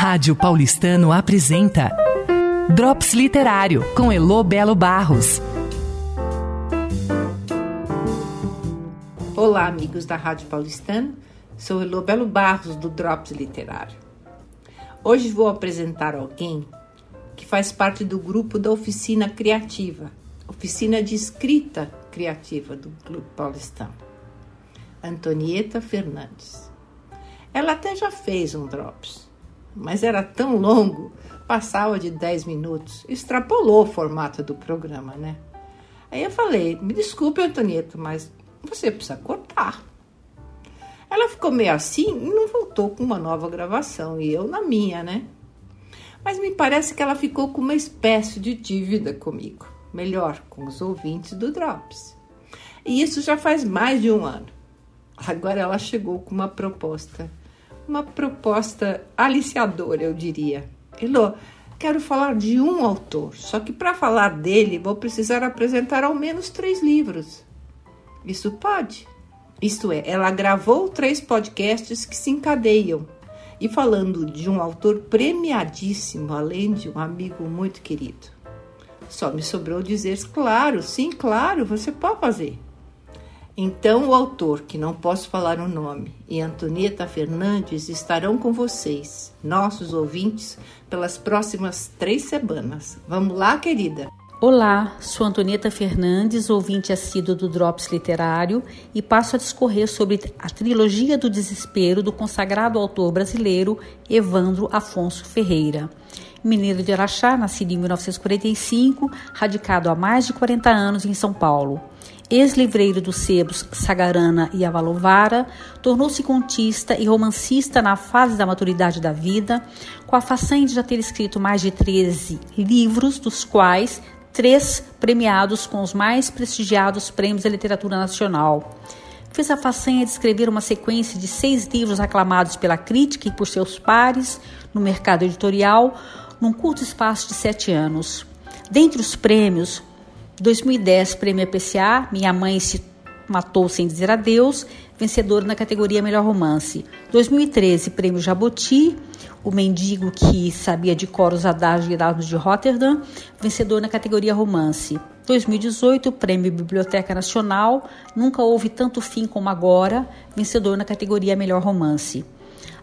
Rádio Paulistano apresenta Drops Literário com Elo Belo Barros. Olá, amigos da Rádio Paulistano. Sou Elo Belo Barros do Drops Literário. Hoje vou apresentar alguém que faz parte do grupo da Oficina Criativa, oficina de escrita criativa do Clube Paulistano. Antonieta Fernandes. Ela até já fez um Drops, mas era tão longo, passava de 10 minutos, extrapolou o formato do programa, né? Aí eu falei: me desculpe, Antonieta, mas você precisa cortar. Ela ficou meio assim e não voltou com uma nova gravação, e eu na minha, né? Mas me parece que ela ficou com uma espécie de dívida comigo, melhor, com os ouvintes do Drops. E isso já faz mais de um ano. Agora ela chegou com uma proposta uma proposta aliciadora, eu diria. Elô, quero falar de um autor, só que para falar dele vou precisar apresentar ao menos três livros. Isso pode? Isto é, ela gravou três podcasts que se encadeiam e falando de um autor premiadíssimo, além de um amigo muito querido. Só me sobrou dizer, claro, sim, claro, você pode fazer. Então, o autor, que não posso falar o nome, e Antonieta Fernandes estarão com vocês, nossos ouvintes, pelas próximas três semanas. Vamos lá, querida? Olá, sou Antonieta Fernandes, ouvinte assíduo do Drops Literário, e passo a discorrer sobre a trilogia do desespero do consagrado autor brasileiro Evandro Afonso Ferreira. Mineiro de Araxá, nascido em 1945, radicado há mais de 40 anos em São Paulo ex-livreiro dos sebos Sagarana e Avalovara, tornou-se contista e romancista na fase da maturidade da vida, com a façanha de já ter escrito mais de 13 livros, dos quais três premiados com os mais prestigiados prêmios da literatura nacional. Fez a façanha de escrever uma sequência de seis livros aclamados pela crítica e por seus pares no mercado editorial, num curto espaço de sete anos. Dentre os prêmios, 2010, Prêmio APCA, Minha Mãe se matou sem dizer adeus, vencedor na categoria Melhor Romance. 2013, Prêmio Jabuti, O Mendigo que Sabia de Cor os e Erasmus de Rotterdam, vencedor na categoria Romance. 2018, Prêmio Biblioteca Nacional, Nunca Houve Tanto Fim Como Agora, vencedor na categoria Melhor Romance.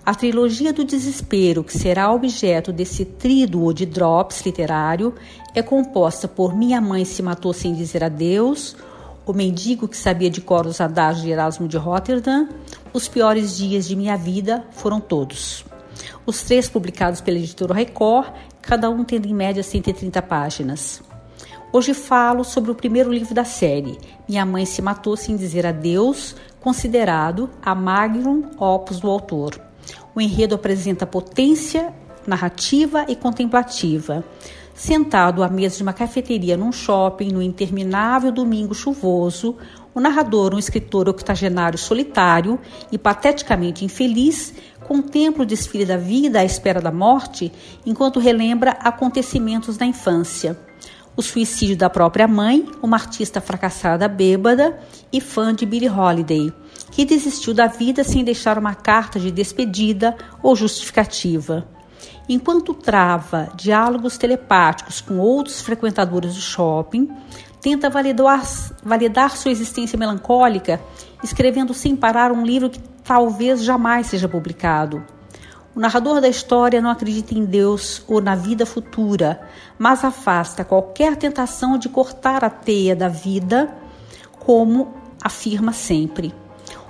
A trilogia do desespero, que será objeto desse tríduo de drops literário, é composta por Minha Mãe se matou sem dizer adeus, O Mendigo que sabia de cor os adágios de Erasmo de Rotterdam, Os piores dias de minha vida foram todos. Os três publicados pela editora Record, cada um tendo em média 130 páginas. Hoje falo sobre o primeiro livro da série, Minha Mãe se matou sem dizer adeus, considerado a magnum opus do autor. O enredo apresenta potência narrativa e contemplativa. Sentado à mesa de uma cafeteria num shopping no interminável domingo chuvoso, o narrador, um escritor octogenário solitário e pateticamente infeliz, contempla o desfile da vida à espera da morte enquanto relembra acontecimentos da infância. O suicídio da própria mãe, uma artista fracassada bêbada e fã de Billie Holiday que desistiu da vida sem deixar uma carta de despedida ou justificativa. Enquanto trava diálogos telepáticos com outros frequentadores do shopping, tenta validar, validar sua existência melancólica, escrevendo sem parar um livro que talvez jamais seja publicado. O narrador da história não acredita em Deus ou na vida futura, mas afasta qualquer tentação de cortar a teia da vida, como afirma sempre.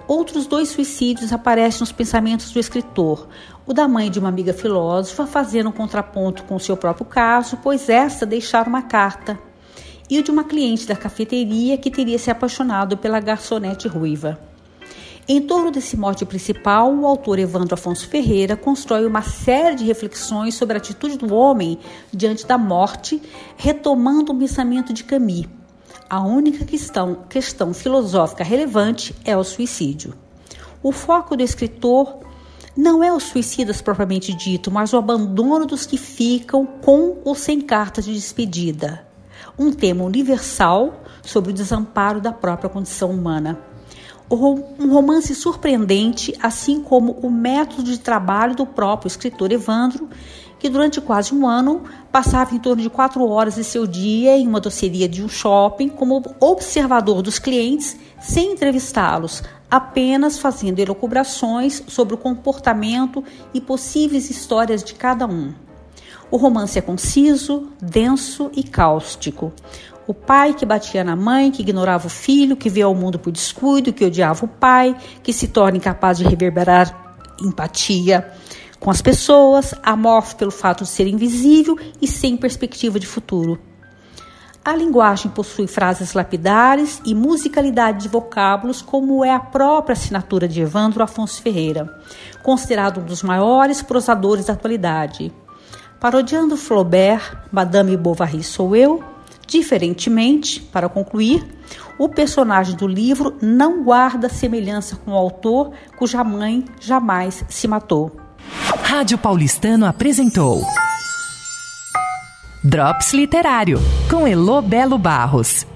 Outros dois suicídios aparecem nos pensamentos do escritor. O da mãe de uma amiga filósofa, fazendo um contraponto com o seu próprio caso, pois esta deixara uma carta. E o de uma cliente da cafeteria que teria se apaixonado pela garçonete ruiva. Em torno desse mote principal, o autor Evandro Afonso Ferreira constrói uma série de reflexões sobre a atitude do homem diante da morte, retomando o pensamento de Camus a única questão, questão filosófica relevante é o suicídio. O foco do escritor não é os suicidas propriamente dito, mas o abandono dos que ficam com ou sem carta de despedida. Um tema universal sobre o desamparo da própria condição humana. Um romance surpreendente, assim como o método de trabalho do próprio escritor Evandro, que durante quase um ano passava em torno de quatro horas de seu dia em uma doceria de um shopping como observador dos clientes, sem entrevistá-los, apenas fazendo elucubrações sobre o comportamento e possíveis histórias de cada um. O romance é conciso, denso e cáustico. O pai que batia na mãe, que ignorava o filho, que veio ao mundo por descuido, que odiava o pai, que se torna incapaz de reverberar empatia com as pessoas, amorfo pelo fato de ser invisível e sem perspectiva de futuro. A linguagem possui frases lapidares e musicalidade de vocábulos, como é a própria assinatura de Evandro Afonso Ferreira, considerado um dos maiores prosadores da atualidade. Parodiando Flaubert, Madame Bovary sou eu, diferentemente, para concluir, o personagem do livro não guarda semelhança com o autor cuja mãe jamais se matou. Rádio Paulistano apresentou Drops Literário com Elo Belo Barros.